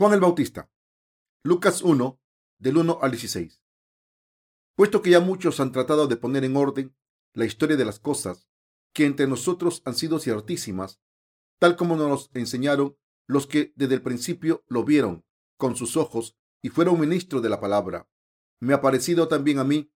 Juan el Bautista. Lucas 1, del 1 al 16. Puesto que ya muchos han tratado de poner en orden la historia de las cosas que entre nosotros han sido ciertísimas, tal como nos enseñaron los que desde el principio lo vieron con sus ojos y fueron ministros de la palabra. Me ha parecido también a mí,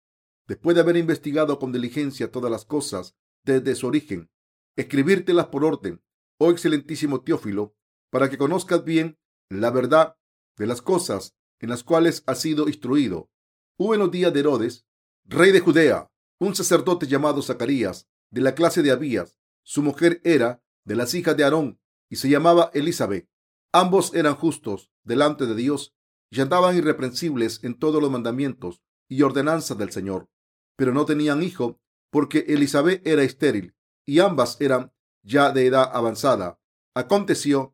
después de haber investigado con diligencia todas las cosas desde su origen, escribírtelas por orden, oh excelentísimo Teófilo, para que conozcas bien la verdad de las cosas en las cuales has sido instruido. Hubo en los días de Herodes, rey de Judea, un sacerdote llamado Zacarías, de la clase de Abías. Su mujer era de las hijas de Aarón y se llamaba Elizabeth. Ambos eran justos delante de Dios y andaban irreprensibles en todos los mandamientos y ordenanzas del Señor. Pero no tenían hijo porque Elizabeth era estéril y ambas eran ya de edad avanzada. Aconteció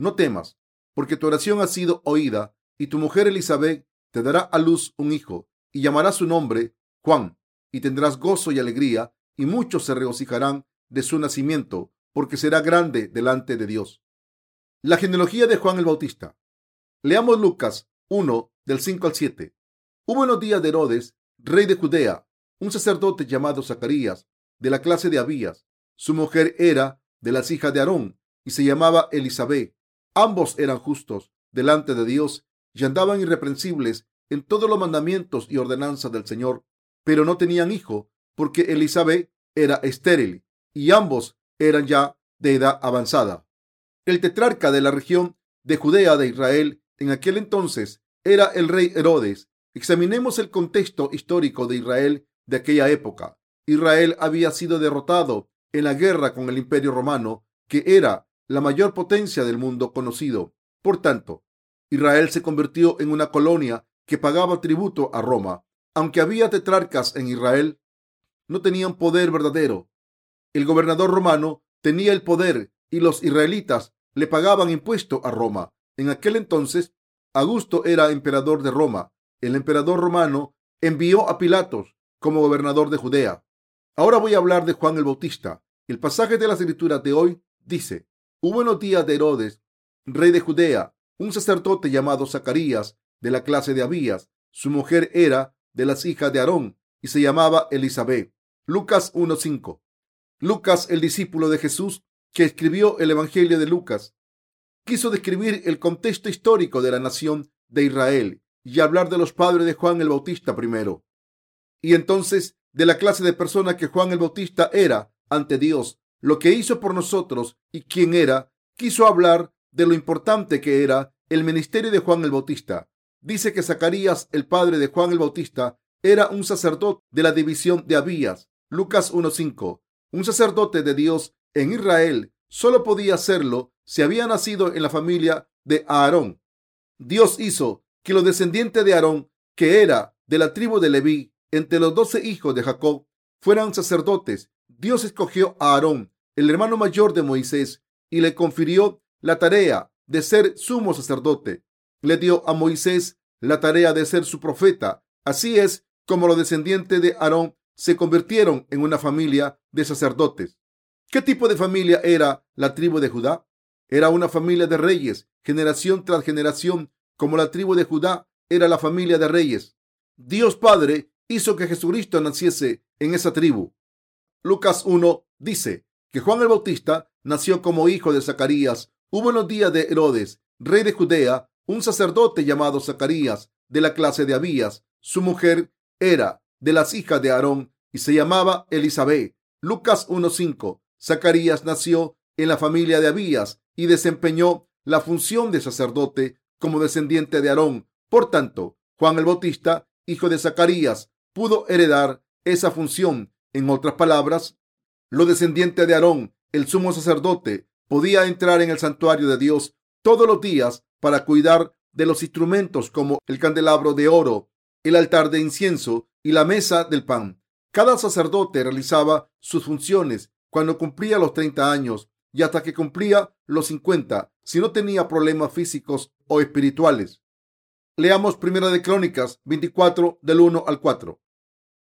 no temas, porque tu oración ha sido oída, y tu mujer Elizabeth te dará a luz un hijo, y llamará su nombre Juan, y tendrás gozo y alegría, y muchos se regocijarán de su nacimiento, porque será grande delante de Dios. La genealogía de Juan el Bautista. Leamos Lucas 1 del 5 al 7. Hubo en los días de Herodes, rey de Judea, un sacerdote llamado Zacarías, de la clase de Abías. Su mujer era de las hijas de Aarón y se llamaba Elizabeth. Ambos eran justos delante de Dios y andaban irreprensibles en todos los mandamientos y ordenanzas del Señor, pero no tenían hijo porque Elizabeth era estéril y ambos eran ya de edad avanzada. El tetrarca de la región de Judea de Israel en aquel entonces era el rey Herodes. Examinemos el contexto histórico de Israel de aquella época. Israel había sido derrotado en la guerra con el imperio romano, que era la mayor potencia del mundo conocido. Por tanto, Israel se convirtió en una colonia que pagaba tributo a Roma. Aunque había tetrarcas en Israel, no tenían poder verdadero. El gobernador romano tenía el poder y los israelitas le pagaban impuesto a Roma. En aquel entonces, Augusto era emperador de Roma. El emperador romano envió a Pilatos como gobernador de Judea. Ahora voy a hablar de Juan el Bautista. El pasaje de las escrituras de hoy dice, hubo en los días de Herodes, rey de Judea, un sacerdote llamado Zacarías, de la clase de Abías. Su mujer era de las hijas de Aarón y se llamaba Elizabeth. Lucas 1.5. Lucas, el discípulo de Jesús, que escribió el Evangelio de Lucas, quiso describir el contexto histórico de la nación de Israel y hablar de los padres de Juan el Bautista primero. Y entonces de la clase de persona que Juan el Bautista era ante Dios, lo que hizo por nosotros y quién era, quiso hablar de lo importante que era el ministerio de Juan el Bautista. Dice que Zacarías, el padre de Juan el Bautista, era un sacerdote de la división de Abías. Lucas 1.5. Un sacerdote de Dios en Israel solo podía serlo si había nacido en la familia de Aarón. Dios hizo que los descendientes de Aarón, que era de la tribu de Leví, entre los doce hijos de Jacob fueran sacerdotes, Dios escogió a Aarón, el hermano mayor de Moisés, y le confirió la tarea de ser sumo sacerdote. Le dio a Moisés la tarea de ser su profeta. Así es como los descendientes de Aarón se convirtieron en una familia de sacerdotes. ¿Qué tipo de familia era la tribu de Judá? Era una familia de reyes, generación tras generación, como la tribu de Judá era la familia de reyes. Dios Padre hizo que Jesucristo naciese en esa tribu. Lucas 1 dice que Juan el Bautista nació como hijo de Zacarías. Hubo en los días de Herodes, rey de Judea, un sacerdote llamado Zacarías, de la clase de Abías. Su mujer era de las hijas de Aarón y se llamaba Elizabeth. Lucas 1.5. Zacarías nació en la familia de Abías y desempeñó la función de sacerdote como descendiente de Aarón. Por tanto, Juan el Bautista, hijo de Zacarías, pudo heredar esa función. En otras palabras, los descendientes de Aarón, el sumo sacerdote, podía entrar en el santuario de Dios todos los días para cuidar de los instrumentos como el candelabro de oro, el altar de incienso y la mesa del pan. Cada sacerdote realizaba sus funciones cuando cumplía los 30 años y hasta que cumplía los 50, si no tenía problemas físicos o espirituales. Leamos Primera de Crónicas 24 del 1 al 4.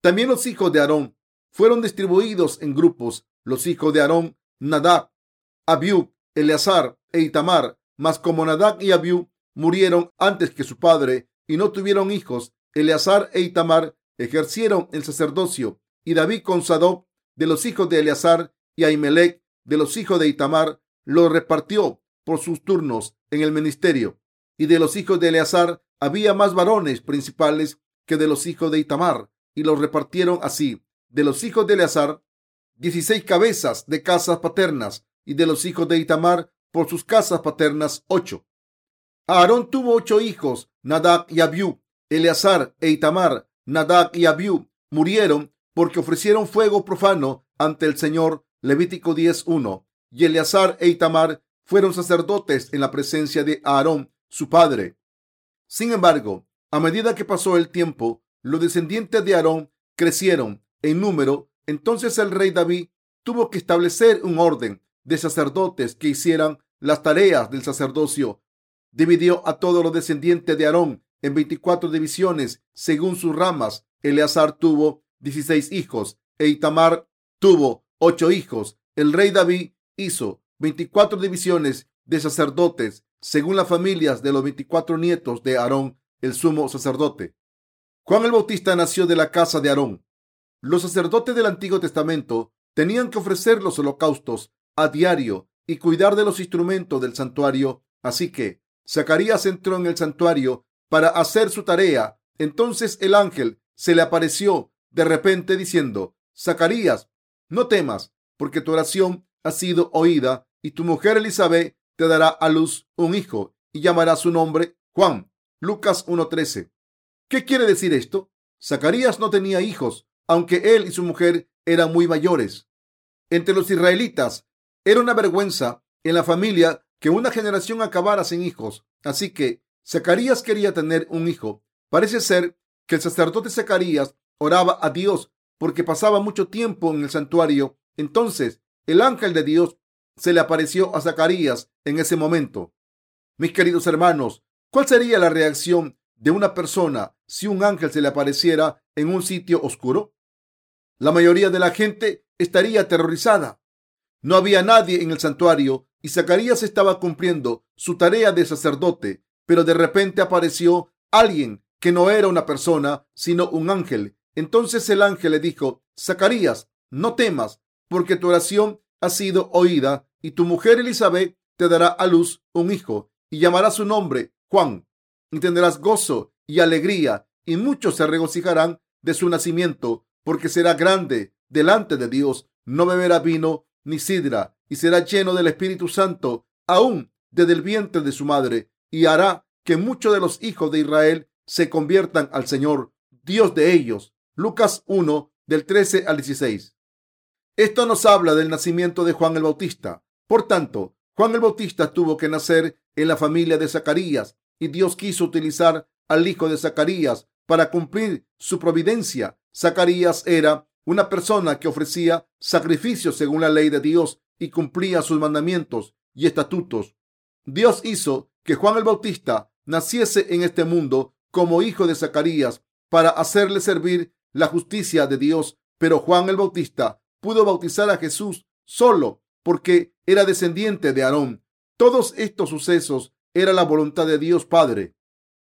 También los hijos de Aarón fueron distribuidos en grupos. Los hijos de Aarón, Nadab, Abiú, Eleazar e Itamar, mas como Nadab y Abiú murieron antes que su padre y no tuvieron hijos, Eleazar e Itamar ejercieron el sacerdocio y David con Sadoc de los hijos de Eleazar y Ahimelech de los hijos de Itamar lo repartió por sus turnos en el ministerio. Y de los hijos de Eleazar había más varones principales que de los hijos de Itamar y los repartieron así. De los hijos de Eleazar, dieciséis cabezas de casas paternas y de los hijos de Itamar por sus casas paternas ocho. Aarón tuvo ocho hijos, Nadab y Abiú. Eleazar e Itamar, Nadab y Abiú murieron porque ofrecieron fuego profano ante el Señor. Levítico 10.1. Y Eleazar e Itamar fueron sacerdotes en la presencia de Aarón, su padre. Sin embargo, a medida que pasó el tiempo, los descendientes de Aarón crecieron en número. Entonces el rey David tuvo que establecer un orden de sacerdotes que hicieran las tareas del sacerdocio. Dividió a todos los descendientes de Aarón en 24 divisiones según sus ramas. Eleazar tuvo 16 hijos e Itamar tuvo 8 hijos. El rey David hizo 24 divisiones de sacerdotes según las familias de los 24 nietos de Aarón, el sumo sacerdote. Juan el Bautista nació de la casa de Aarón. Los sacerdotes del Antiguo Testamento tenían que ofrecer los holocaustos a diario y cuidar de los instrumentos del santuario. Así que Zacarías entró en el santuario para hacer su tarea. Entonces el ángel se le apareció de repente diciendo, Zacarías, no temas, porque tu oración ha sido oída y tu mujer Elizabeth te dará a luz un hijo y llamará su nombre Juan. Lucas 1.13. ¿Qué quiere decir esto? Zacarías no tenía hijos, aunque él y su mujer eran muy mayores. Entre los israelitas era una vergüenza en la familia que una generación acabara sin hijos. Así que Zacarías quería tener un hijo. Parece ser que el sacerdote Zacarías oraba a Dios porque pasaba mucho tiempo en el santuario. Entonces el ángel de Dios se le apareció a Zacarías en ese momento. Mis queridos hermanos, ¿cuál sería la reacción de una persona si un ángel se le apareciera en un sitio oscuro? La mayoría de la gente estaría aterrorizada. No había nadie en el santuario y Zacarías estaba cumpliendo su tarea de sacerdote pero de repente apareció alguien que no era una persona, sino un ángel. Entonces el ángel le dijo, Zacarías, no temas, porque tu oración ha sido oída, y tu mujer Elizabeth te dará a luz un hijo, y llamará su nombre Juan, y tendrás gozo y alegría, y muchos se regocijarán de su nacimiento, porque será grande delante de Dios, no beberá vino ni sidra, y será lleno del Espíritu Santo, aún desde el vientre de su madre, y hará que muchos de los hijos de Israel se conviertan al Señor, Dios de ellos. Lucas 1 del 13 al 16. Esto nos habla del nacimiento de Juan el Bautista. Por tanto, Juan el Bautista tuvo que nacer en la familia de Zacarías y Dios quiso utilizar al hijo de Zacarías para cumplir su providencia. Zacarías era una persona que ofrecía sacrificios según la ley de Dios y cumplía sus mandamientos y estatutos. Dios hizo que Juan el Bautista naciese en este mundo como hijo de Zacarías para hacerle servir la justicia de Dios. Pero Juan el Bautista pudo bautizar a Jesús solo porque era descendiente de Aarón. Todos estos sucesos era la voluntad de Dios Padre.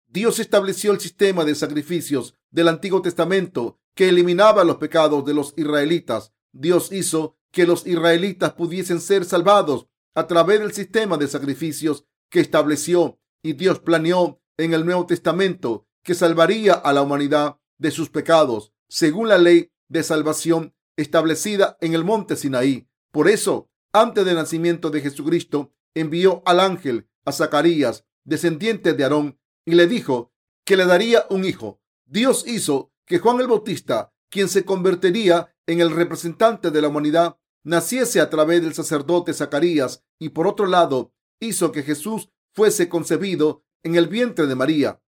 Dios estableció el sistema de sacrificios del Antiguo Testamento que eliminaba los pecados de los israelitas. Dios hizo que los israelitas pudiesen ser salvados a través del sistema de sacrificios que estableció y Dios planeó en el Nuevo Testamento que salvaría a la humanidad de sus pecados según la ley de salvación establecida en el monte Sinaí. Por eso, antes del nacimiento de Jesucristo, envió al ángel a Zacarías, descendiente de Aarón, y le dijo que le daría un hijo. Dios hizo que Juan el Bautista, quien se convertiría en el representante de la humanidad, naciese a través del sacerdote Zacarías y por otro lado hizo que Jesús fuese concebido en el vientre de María.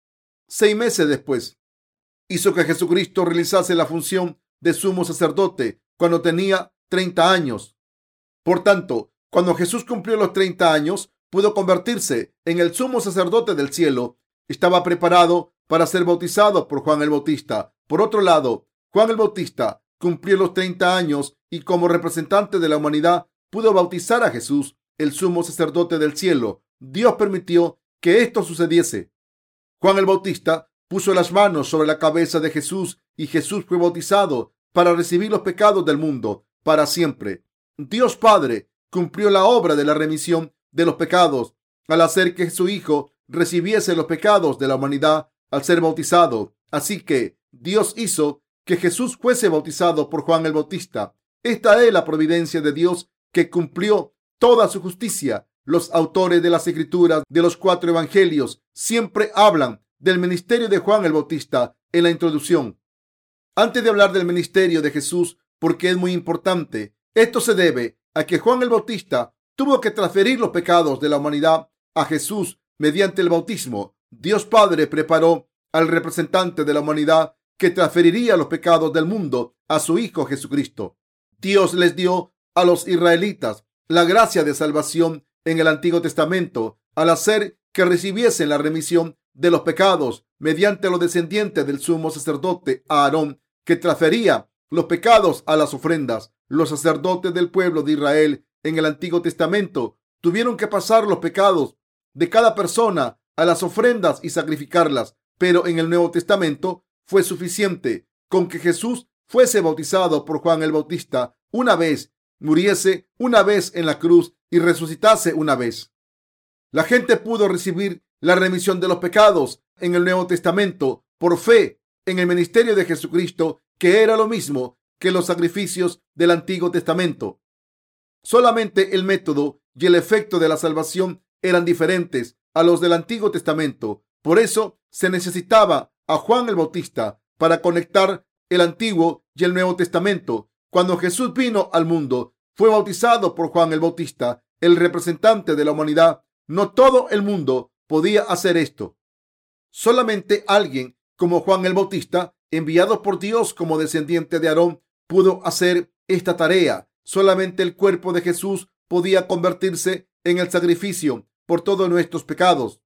Seis meses después, hizo que Jesucristo realizase la función de sumo sacerdote cuando tenía 30 años. Por tanto, cuando Jesús cumplió los 30 años, pudo convertirse en el sumo sacerdote del cielo. Estaba preparado para ser bautizado por Juan el Bautista. Por otro lado, Juan el Bautista cumplió los 30 años y como representante de la humanidad pudo bautizar a Jesús, el sumo sacerdote del cielo. Dios permitió que esto sucediese. Juan el Bautista puso las manos sobre la cabeza de Jesús y Jesús fue bautizado para recibir los pecados del mundo para siempre. Dios Padre cumplió la obra de la remisión de los pecados al hacer que su Hijo recibiese los pecados de la humanidad al ser bautizado. Así que Dios hizo que Jesús fuese bautizado por Juan el Bautista. Esta es la providencia de Dios que cumplió toda su justicia. Los autores de las escrituras de los cuatro evangelios siempre hablan del ministerio de Juan el Bautista en la introducción. Antes de hablar del ministerio de Jesús, porque es muy importante, esto se debe a que Juan el Bautista tuvo que transferir los pecados de la humanidad a Jesús mediante el bautismo. Dios Padre preparó al representante de la humanidad que transferiría los pecados del mundo a su Hijo Jesucristo. Dios les dio a los israelitas la gracia de salvación en el Antiguo Testamento al hacer que recibiesen la remisión de los pecados mediante los descendientes del sumo sacerdote Aarón, que transfería los pecados a las ofrendas. Los sacerdotes del pueblo de Israel en el Antiguo Testamento tuvieron que pasar los pecados de cada persona a las ofrendas y sacrificarlas, pero en el Nuevo Testamento fue suficiente con que Jesús fuese bautizado por Juan el Bautista una vez, muriese una vez en la cruz y resucitase una vez. La gente pudo recibir la remisión de los pecados en el Nuevo Testamento por fe en el ministerio de Jesucristo, que era lo mismo que los sacrificios del Antiguo Testamento. Solamente el método y el efecto de la salvación eran diferentes a los del Antiguo Testamento. Por eso se necesitaba a Juan el Bautista para conectar el Antiguo y el Nuevo Testamento. Cuando Jesús vino al mundo, fue bautizado por Juan el Bautista, el representante de la humanidad. No todo el mundo podía hacer esto. Solamente alguien como Juan el Bautista, enviado por Dios como descendiente de Aarón, pudo hacer esta tarea. Solamente el cuerpo de Jesús podía convertirse en el sacrificio por todos nuestros pecados.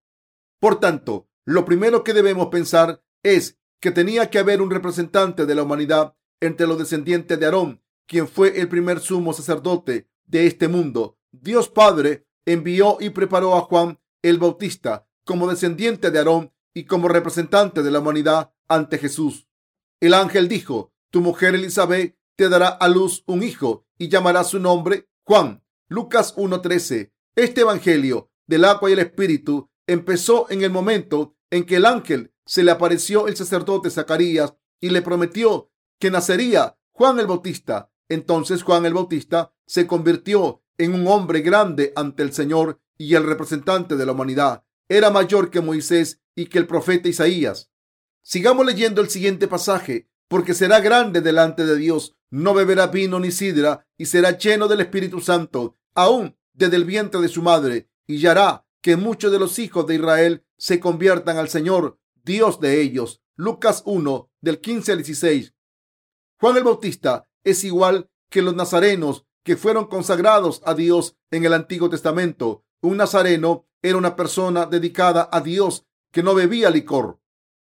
Por tanto, lo primero que debemos pensar es que tenía que haber un representante de la humanidad entre los descendientes de Aarón, quien fue el primer sumo sacerdote de este mundo. Dios Padre envió y preparó a Juan el Bautista como descendiente de Aarón y como representante de la humanidad ante Jesús. El ángel dijo, tu mujer Elizabeth te dará a luz un hijo y llamará su nombre Juan. Lucas 1.13. Este evangelio del agua y el espíritu empezó en el momento en que el ángel se le apareció el sacerdote Zacarías y le prometió que nacería Juan el Bautista. Entonces Juan el Bautista se convirtió en un hombre grande ante el Señor y el representante de la humanidad. Era mayor que Moisés y que el profeta Isaías. Sigamos leyendo el siguiente pasaje, porque será grande delante de Dios, no beberá vino ni sidra, y será lleno del Espíritu Santo, aún desde el vientre de su madre, y hará que muchos de los hijos de Israel se conviertan al Señor, Dios de ellos. Lucas 1, del 15 al 16. Juan el Bautista es igual que los nazarenos que fueron consagrados a Dios en el Antiguo Testamento. Un nazareno era una persona dedicada a Dios que no bebía licor.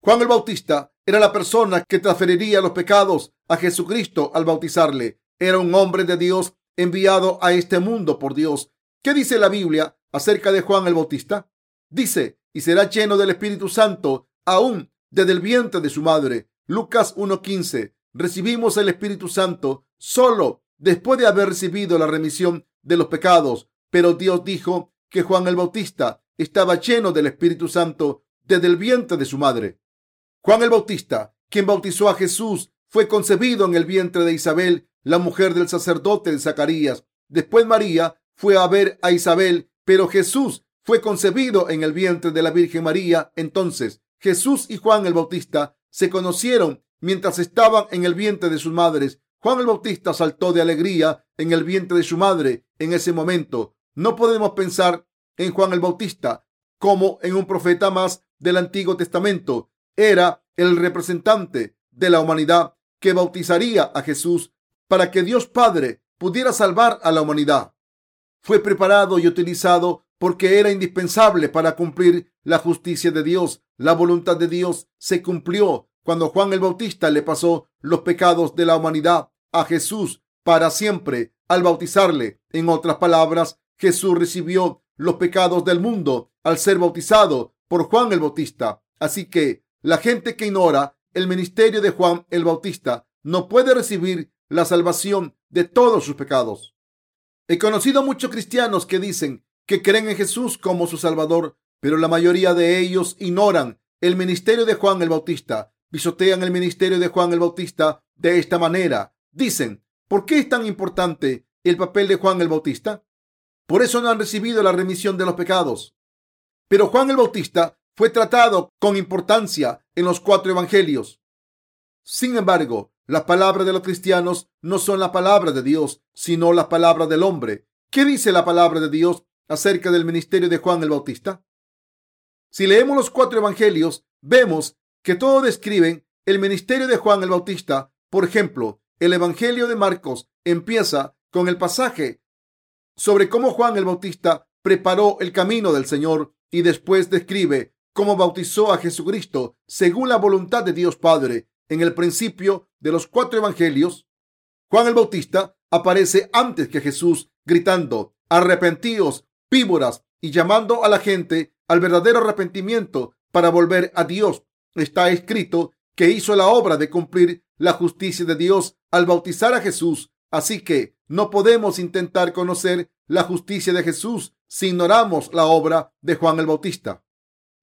Juan el Bautista era la persona que transferiría los pecados a Jesucristo al bautizarle. Era un hombre de Dios enviado a este mundo por Dios. ¿Qué dice la Biblia acerca de Juan el Bautista? Dice, y será lleno del Espíritu Santo aún desde el vientre de su madre. Lucas 1.15. Recibimos el Espíritu Santo solo después de haber recibido la remisión de los pecados. Pero Dios dijo que Juan el Bautista estaba lleno del Espíritu Santo desde el vientre de su madre. Juan el Bautista, quien bautizó a Jesús, fue concebido en el vientre de Isabel, la mujer del sacerdote de Zacarías. Después María fue a ver a Isabel, pero Jesús fue concebido en el vientre de la Virgen María. Entonces Jesús y Juan el Bautista se conocieron mientras estaban en el vientre de sus madres. Juan el Bautista saltó de alegría en el vientre de su madre en ese momento. No podemos pensar en Juan el Bautista como en un profeta más del Antiguo Testamento. Era el representante de la humanidad que bautizaría a Jesús para que Dios Padre pudiera salvar a la humanidad. Fue preparado y utilizado porque era indispensable para cumplir la justicia de Dios. La voluntad de Dios se cumplió cuando Juan el Bautista le pasó los pecados de la humanidad a Jesús para siempre al bautizarle. En otras palabras, Jesús recibió los pecados del mundo al ser bautizado por Juan el Bautista. Así que la gente que ignora el ministerio de Juan el Bautista no puede recibir la salvación de todos sus pecados. He conocido muchos cristianos que dicen que creen en Jesús como su Salvador, pero la mayoría de ellos ignoran el ministerio de Juan el Bautista, pisotean el ministerio de Juan el Bautista de esta manera. Dicen, ¿por qué es tan importante el papel de Juan el Bautista? Por eso no han recibido la remisión de los pecados. Pero Juan el Bautista fue tratado con importancia en los cuatro evangelios. Sin embargo, las palabras de los cristianos no son la palabra de Dios, sino la palabra del hombre. ¿Qué dice la palabra de Dios acerca del ministerio de Juan el Bautista? Si leemos los cuatro evangelios, vemos que todos describen el ministerio de Juan el Bautista. Por ejemplo, el evangelio de Marcos empieza con el pasaje sobre cómo Juan el Bautista preparó el camino del Señor y después describe cómo bautizó a Jesucristo según la voluntad de Dios Padre. En el principio de los cuatro evangelios, Juan el Bautista aparece antes que Jesús gritando, arrepentíos, víboras, y llamando a la gente al verdadero arrepentimiento para volver a Dios. Está escrito que hizo la obra de cumplir la justicia de Dios al bautizar a Jesús. Así que no podemos intentar conocer la justicia de Jesús si ignoramos la obra de Juan el Bautista.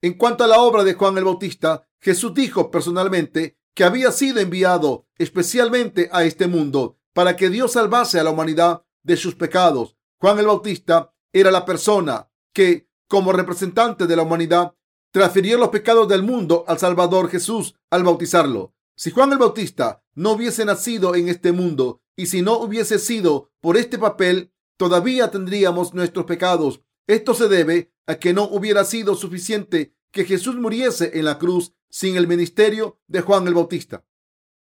En cuanto a la obra de Juan el Bautista, Jesús dijo personalmente que había sido enviado especialmente a este mundo para que Dios salvase a la humanidad de sus pecados. Juan el Bautista era la persona que, como representante de la humanidad, transfirió los pecados del mundo al Salvador Jesús al bautizarlo. Si Juan el Bautista no hubiese nacido en este mundo y si no hubiese sido por este papel, todavía tendríamos nuestros pecados. Esto se debe a que no hubiera sido suficiente que Jesús muriese en la cruz sin el ministerio de Juan el Bautista.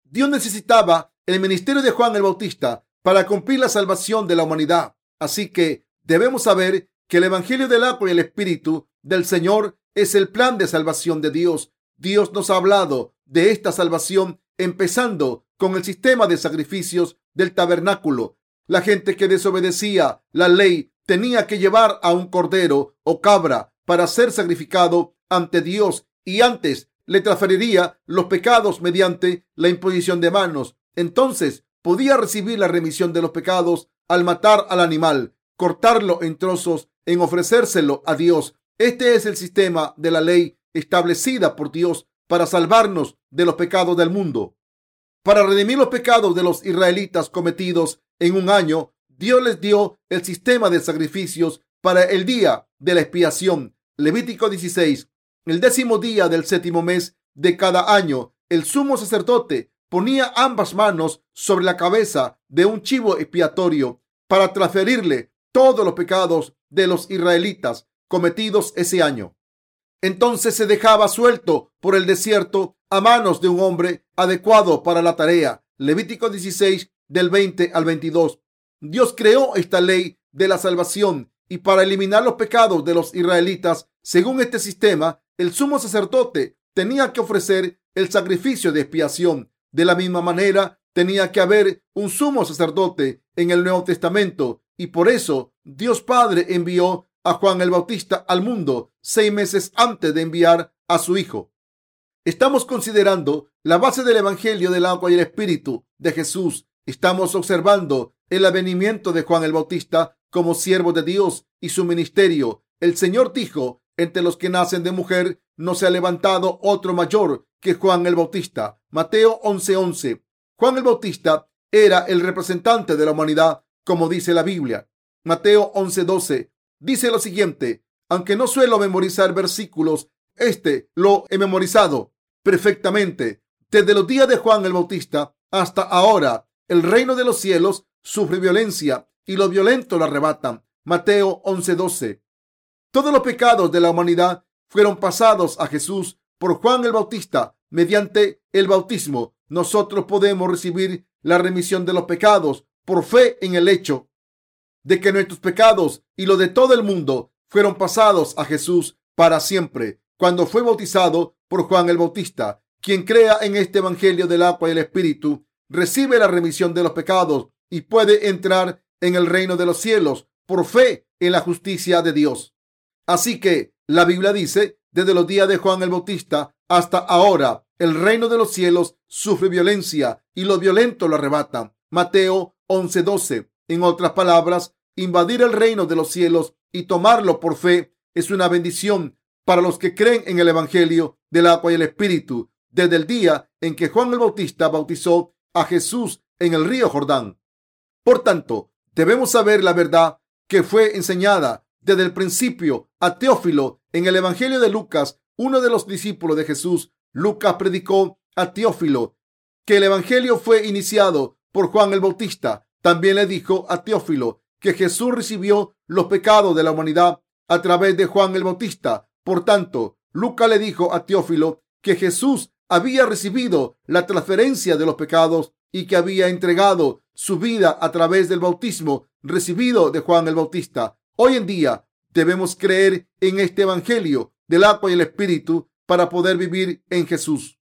Dios necesitaba el ministerio de Juan el Bautista para cumplir la salvación de la humanidad. Así que debemos saber que el Evangelio del agua y el Espíritu del Señor es el plan de salvación de Dios. Dios nos ha hablado de esta salvación empezando con el sistema de sacrificios del tabernáculo. La gente que desobedecía la ley tenía que llevar a un cordero o cabra para ser sacrificado ante Dios y antes le transferiría los pecados mediante la imposición de manos. Entonces podía recibir la remisión de los pecados al matar al animal, cortarlo en trozos, en ofrecérselo a Dios este es el sistema de la ley establecida por Dios para salvarnos de los pecados del mundo. Para redimir los pecados de los israelitas cometidos en un año, Dios les dio el sistema de sacrificios para el día de la expiación. Levítico 16. El décimo día del séptimo mes de cada año, el sumo sacerdote ponía ambas manos sobre la cabeza de un chivo expiatorio para transferirle todos los pecados de los israelitas cometidos ese año. Entonces se dejaba suelto por el desierto a manos de un hombre adecuado para la tarea. Levítico 16 del 20 al 22. Dios creó esta ley de la salvación y para eliminar los pecados de los israelitas, según este sistema, el sumo sacerdote tenía que ofrecer el sacrificio de expiación. De la misma manera, tenía que haber un sumo sacerdote en el Nuevo Testamento y por eso Dios Padre envió a Juan el Bautista al mundo seis meses antes de enviar a su hijo. Estamos considerando la base del Evangelio del agua y el Espíritu de Jesús. Estamos observando el avenimiento de Juan el Bautista como siervo de Dios y su ministerio. El Señor dijo, entre los que nacen de mujer no se ha levantado otro mayor que Juan el Bautista. Mateo 11:11. Juan el Bautista era el representante de la humanidad, como dice la Biblia. Mateo 11:12 dice lo siguiente, aunque no suelo memorizar versículos, este lo he memorizado perfectamente. Desde los días de Juan el Bautista hasta ahora, el reino de los cielos sufre violencia y los violentos lo arrebatan. Mateo 11:12. Todos los pecados de la humanidad fueron pasados a Jesús por Juan el Bautista mediante el bautismo, nosotros podemos recibir la remisión de los pecados por fe en el hecho de que nuestros pecados y los de todo el mundo fueron pasados a Jesús para siempre cuando fue bautizado por Juan el Bautista. Quien crea en este Evangelio del agua y el Espíritu recibe la remisión de los pecados y puede entrar en el reino de los cielos por fe en la justicia de Dios. Así que la Biblia dice, desde los días de Juan el Bautista hasta ahora, el reino de los cielos sufre violencia y los violentos lo arrebatan. Mateo 11:12. En otras palabras, invadir el reino de los cielos y tomarlo por fe es una bendición para los que creen en el Evangelio del agua y el Espíritu, desde el día en que Juan el Bautista bautizó a Jesús en el río Jordán. Por tanto, debemos saber la verdad que fue enseñada desde el principio a Teófilo en el Evangelio de Lucas, uno de los discípulos de Jesús. Lucas predicó a Teófilo que el Evangelio fue iniciado por Juan el Bautista. También le dijo a Teófilo que Jesús recibió los pecados de la humanidad a través de Juan el Bautista. Por tanto, Lucas le dijo a Teófilo que Jesús había recibido la transferencia de los pecados y que había entregado su vida a través del bautismo recibido de Juan el Bautista. Hoy en día debemos creer en este Evangelio del agua y el Espíritu para poder vivir en Jesús.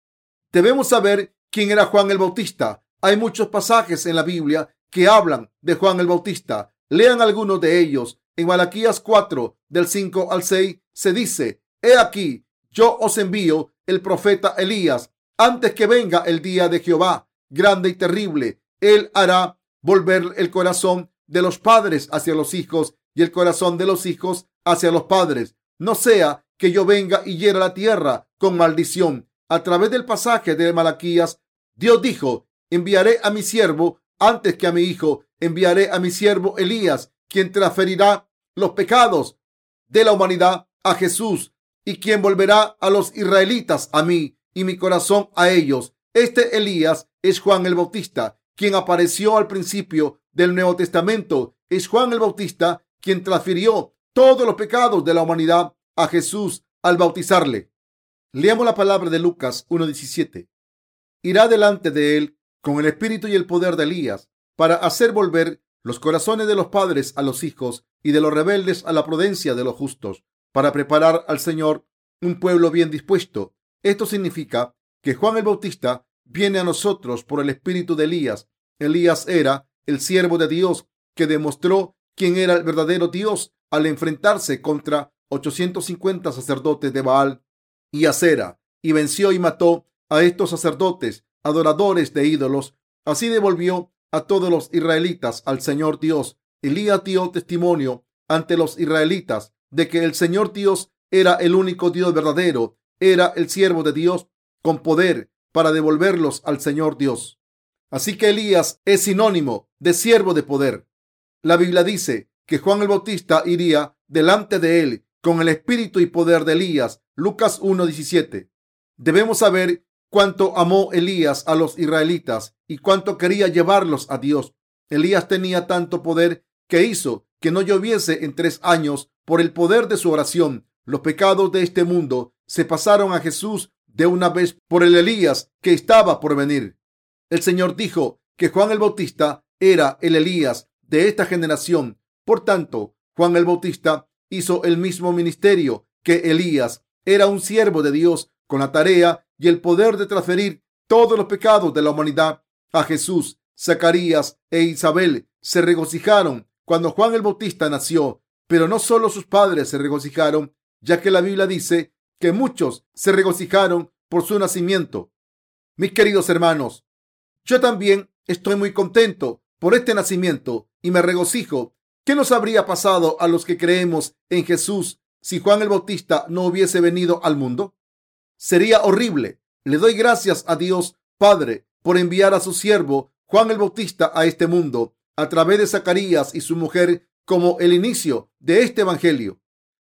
Debemos saber quién era Juan el Bautista. Hay muchos pasajes en la Biblia que hablan de Juan el Bautista. Lean algunos de ellos. En Malaquías 4, del 5 al 6, se dice, He aquí, yo os envío el profeta Elías antes que venga el día de Jehová, grande y terrible. Él hará volver el corazón de los padres hacia los hijos y el corazón de los hijos hacia los padres. No sea que yo venga y hiera la tierra con maldición. A través del pasaje de Malaquías, Dios dijo, enviaré a mi siervo antes que a mi hijo, enviaré a mi siervo Elías, quien transferirá los pecados de la humanidad a Jesús y quien volverá a los israelitas a mí y mi corazón a ellos. Este Elías es Juan el Bautista, quien apareció al principio del Nuevo Testamento. Es Juan el Bautista quien transfirió todos los pecados de la humanidad a Jesús al bautizarle. Leamos la palabra de Lucas 1.17. Irá delante de él con el espíritu y el poder de Elías para hacer volver los corazones de los padres a los hijos y de los rebeldes a la prudencia de los justos para preparar al Señor un pueblo bien dispuesto. Esto significa que Juan el Bautista viene a nosotros por el espíritu de Elías. Elías era el siervo de Dios que demostró quién era el verdadero Dios al enfrentarse contra 850 sacerdotes de Baal y Acera y venció y mató a estos sacerdotes adoradores de ídolos. Así devolvió a todos los israelitas al Señor Dios. Elías dio testimonio ante los israelitas de que el Señor Dios era el único Dios verdadero, era el siervo de Dios con poder para devolverlos al Señor Dios. Así que Elías es sinónimo de siervo de poder. La Biblia dice que Juan el Bautista iría delante de él con el espíritu y poder de Elías. Lucas 1.17. Debemos saber cuánto amó Elías a los israelitas y cuánto quería llevarlos a Dios. Elías tenía tanto poder que hizo que no lloviese en tres años por el poder de su oración. Los pecados de este mundo se pasaron a Jesús de una vez por el Elías que estaba por venir. El Señor dijo que Juan el Bautista era el Elías de esta generación. Por tanto, Juan el Bautista hizo el mismo ministerio que Elías. Era un siervo de Dios con la tarea y el poder de transferir todos los pecados de la humanidad a Jesús. Zacarías e Isabel se regocijaron cuando Juan el Bautista nació, pero no solo sus padres se regocijaron, ya que la Biblia dice que muchos se regocijaron por su nacimiento. Mis queridos hermanos, yo también estoy muy contento por este nacimiento y me regocijo. ¿Qué nos habría pasado a los que creemos en Jesús si Juan el Bautista no hubiese venido al mundo? Sería horrible. Le doy gracias a Dios Padre por enviar a su siervo Juan el Bautista a este mundo a través de Zacarías y su mujer como el inicio de este Evangelio.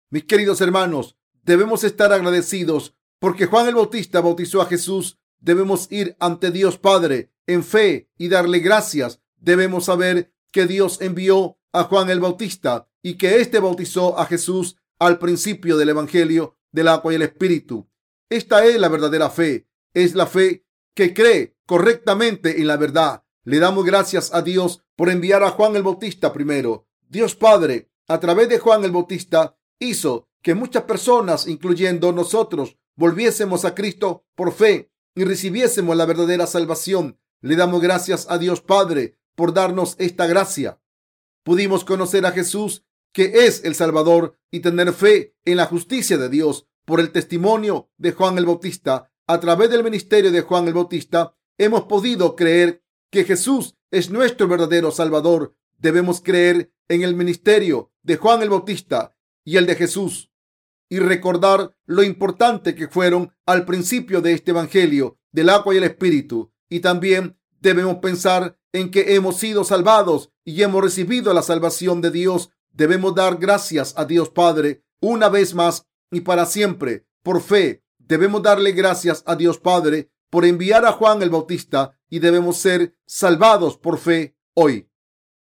Mis queridos hermanos, debemos estar agradecidos porque Juan el Bautista bautizó a Jesús. Debemos ir ante Dios Padre en fe y darle gracias. Debemos saber que Dios envió a Juan el Bautista y que éste bautizó a Jesús al principio del Evangelio del agua y el espíritu. Esta es la verdadera fe. Es la fe que cree correctamente en la verdad. Le damos gracias a Dios por enviar a Juan el Bautista primero. Dios Padre, a través de Juan el Bautista, hizo que muchas personas, incluyendo nosotros, volviésemos a Cristo por fe y recibiésemos la verdadera salvación. Le damos gracias a Dios Padre por darnos esta gracia. Pudimos conocer a Jesús, que es el Salvador, y tener fe en la justicia de Dios por el testimonio de Juan el Bautista. A través del ministerio de Juan el Bautista, hemos podido creer que Jesús es nuestro verdadero Salvador. Debemos creer en el ministerio de Juan el Bautista y el de Jesús y recordar lo importante que fueron al principio de este Evangelio del agua y el Espíritu. Y también debemos pensar en que hemos sido salvados y hemos recibido la salvación de Dios. Debemos dar gracias a Dios Padre una vez más y para siempre. Por fe, debemos darle gracias a Dios Padre por enviar a Juan el Bautista y debemos ser salvados por fe hoy.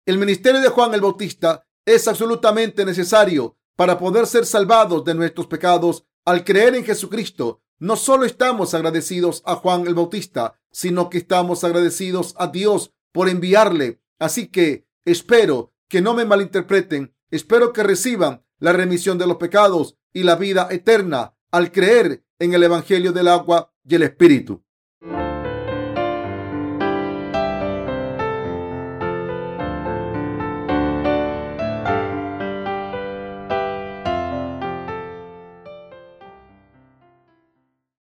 El ministerio de Juan el Bautista es absolutamente necesario para poder ser salvados de nuestros pecados al creer en Jesucristo. No solo estamos agradecidos a Juan el Bautista, sino que estamos agradecidos a Dios por enviarle. Así que espero que no me malinterpreten. Espero que reciban la remisión de los pecados y la vida eterna al creer en el Evangelio del agua y el Espíritu.